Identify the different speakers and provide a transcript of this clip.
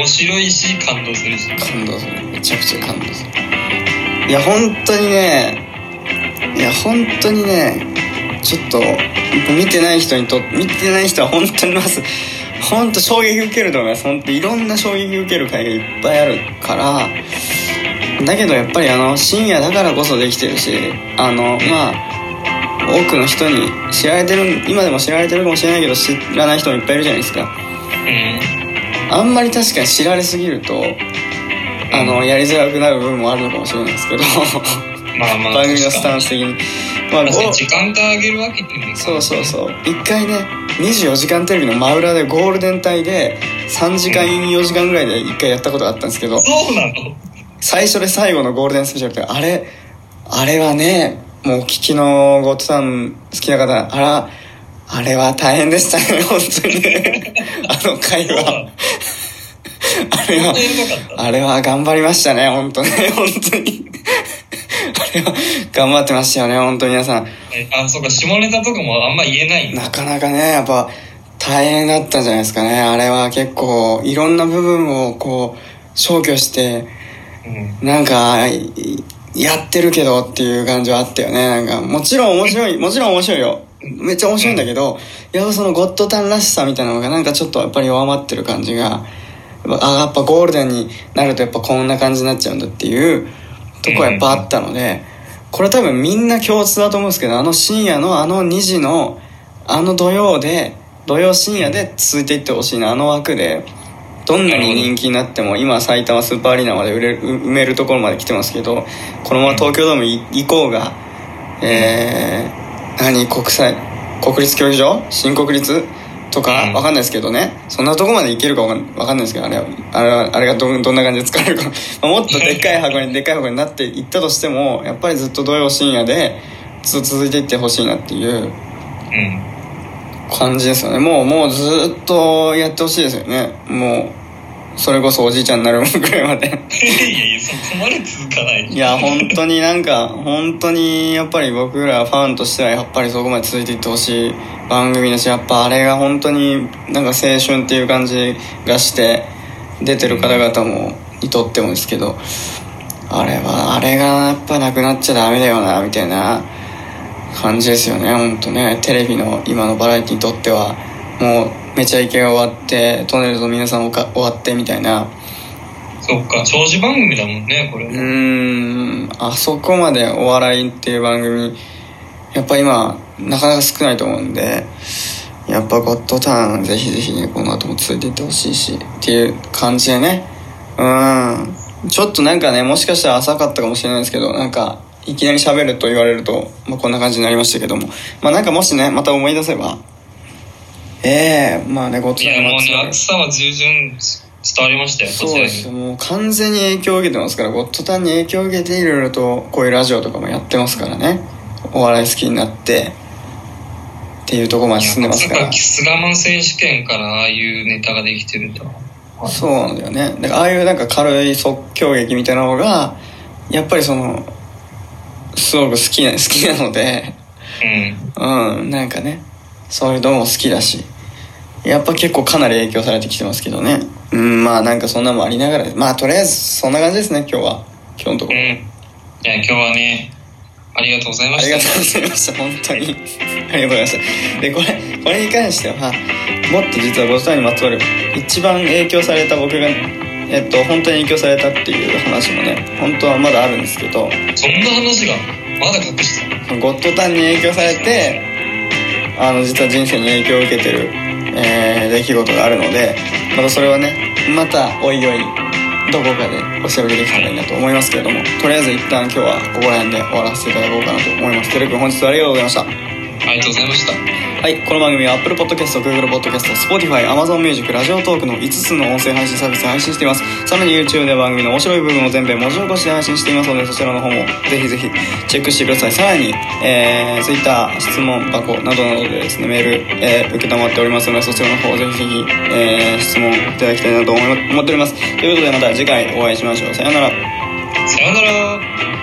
Speaker 1: 面白いし感動するし。
Speaker 2: 感動する。めちゃくちゃ感動する。いや本当にねいや本当にねちょっと見てない人にと見てない人は本当にまず本当衝撃受けると思います。本当いろんな衝撃受ける回がいっぱいあるから。だけどやっぱりあの深夜だからこそできてるしあのまあ多くの人に知られてる今でも知られてるかもしれないけど知らない人もいっぱいいるじゃないですか。
Speaker 1: うん
Speaker 2: あんまり確かに知られすぎるとあのやりづらくなる部分もあるのかもしれないですけど
Speaker 1: まあまあ
Speaker 2: 番組のスタンス的に。まあ
Speaker 1: 時間帯上げるわけにもいかない。
Speaker 2: そうそうそう。一回ね24時間テレビの真裏でゴールデン帯で3時間4時間ぐらいで一回やったことがあったんですけど
Speaker 1: そうなの？
Speaker 2: 最初で最後のゴールデンスペシャルってあれあれはねもうお聞きのゴッドさん好きな方あらあれは大変でしたね本当にね。あの回はあれはあれは頑張りましたね本当ね 本当に。あれは頑張ってましたよね本当皆さん。
Speaker 1: えあそうか下ネタとかもあんま言えない。
Speaker 2: なかなかねやっぱ大変だったんじゃないですかね。あれは結構いろんな部分をこう消去して
Speaker 1: うん。
Speaker 2: なんかいやってるけどっていう感じはあったよね。なんかもちろん面白いもちろん面白いよ。めっちゃ面白いんだけど、やっぱそのゴッドタンらしさみたいなのがなんかちょっとやっぱり弱まってる感じがあやっぱゴールデンになるとやっぱこんな感じになっちゃうんだっていうとこはやっぱあったので、これ多分みんな共通だと思うんですけどあの深夜のあの2時のあの土曜で土曜深夜で続いていってほしいなあの枠でどんなに人気になっても今埼玉スーパーアリーナまで売れる埋めるところまで来てますけどこのまま東京ドームい行こうがえー、何国際国立競技場？新国立？とか
Speaker 1: うん。
Speaker 2: わかんないですけどね。そんなとこまで行けるかわかんないですけどあれはあれはあれがどんどんな感じで使えるか。まあもっとでっかい箱にでっかい箱になっていったとしてもやっぱりずっと土曜深夜でずっと続いていってほしいなっていう
Speaker 1: うん。
Speaker 2: 感じですよね。もうもうずっとやってほしいですよね。もうそれこそおじいちゃんになるぐらいまで。
Speaker 1: いやいやそこまで続かない。
Speaker 2: いや本当になんか本当にやっぱり僕らファンとしてはやっぱりそこまで続いていってほしい番組だしやっぱあれが本当になんか青春っていう感じがして出てる方々もにとってもですけどあれはあれがやっぱなくなっちゃダメだよなみたいな感じですよね本当ね。テレビの今のバラエティにとっては。もうめちゃイケが終わってトンネルズの皆さんおか終わってみたいな。
Speaker 1: そっか長寿番組だもんねこれ。
Speaker 2: うーん。あそこまでお笑いっていう番組やっぱ今なかなか少ないと思うんでやっぱ「ゴッドターン」ぜひぜひねこの後も続いていってほしいしっていう感じでね。うん。ちょっとなんかねもしかしたら浅かったかもしれないですけどなんかいきなり喋ると言われると、まあ、こんな感じになりましたけども。まあなんかもしねまた思い出せばええまあねゴッド
Speaker 1: いやもうね熱さは十分伝わりましたよ
Speaker 2: そうです。もう完全に影響を受けてますからゴッドタンに影響を受けていろいろとこういうラジオとかもやってますからね。お笑い好きになってっていうところまで進んでますから。
Speaker 1: まさかキス我慢選手権からああいうネタができてるとは。
Speaker 2: そうなんだよね。だからああいうなんか軽い即興劇みたいなのがやっぱりそのすごく好きな好きなので。
Speaker 1: うん。
Speaker 2: うんなんかねそういうのも好きだしやっぱ結構かなり影響されてきてますけどね。うんまあなんかそんなのもありながら。まあとりあえずそんな感じですね今日は。今日のところ。
Speaker 1: うん。いや今日はねありがとうございました。
Speaker 2: ありがとうございました。本当に。ありがとうございました。でこれこれに関してはもっと実はゴスターにまつわる一番影響された僕がえっと本当に影響されたっていう話もね本当はまだあるんですけど。
Speaker 1: そんな話がまだ隠してた
Speaker 2: ゴッドタンに影響されてあの実は人生に影響を受けてる、えー出来事があるのでまたそれはねまたおいおいどこかでおしゃべりできたらいいなと思いますけれどもとりあえず一旦今日はここら辺で終わらせていただこうかなと思います。テレ君本日はありがとうございました。
Speaker 1: ありがとうございました。
Speaker 2: はい、この番組は Apple Podcast、Google Podcast、Spotify、Amazon Music、ラジオトークの5つの音声配信サービスで配信しています。さらに YouTube で番組の面白い部分を全編文字起こしで配信していますので、そちらの方もぜひぜひチェックしてください。さらに、えー、Twitter、質問箱などなどでですね、メール、えー、受けたまっておりますので、そちらの方ぜひぜひ、えー、質問いただきたいなと思思っております。ということでまた次回お会いしましょう。さようなら。
Speaker 1: さよなら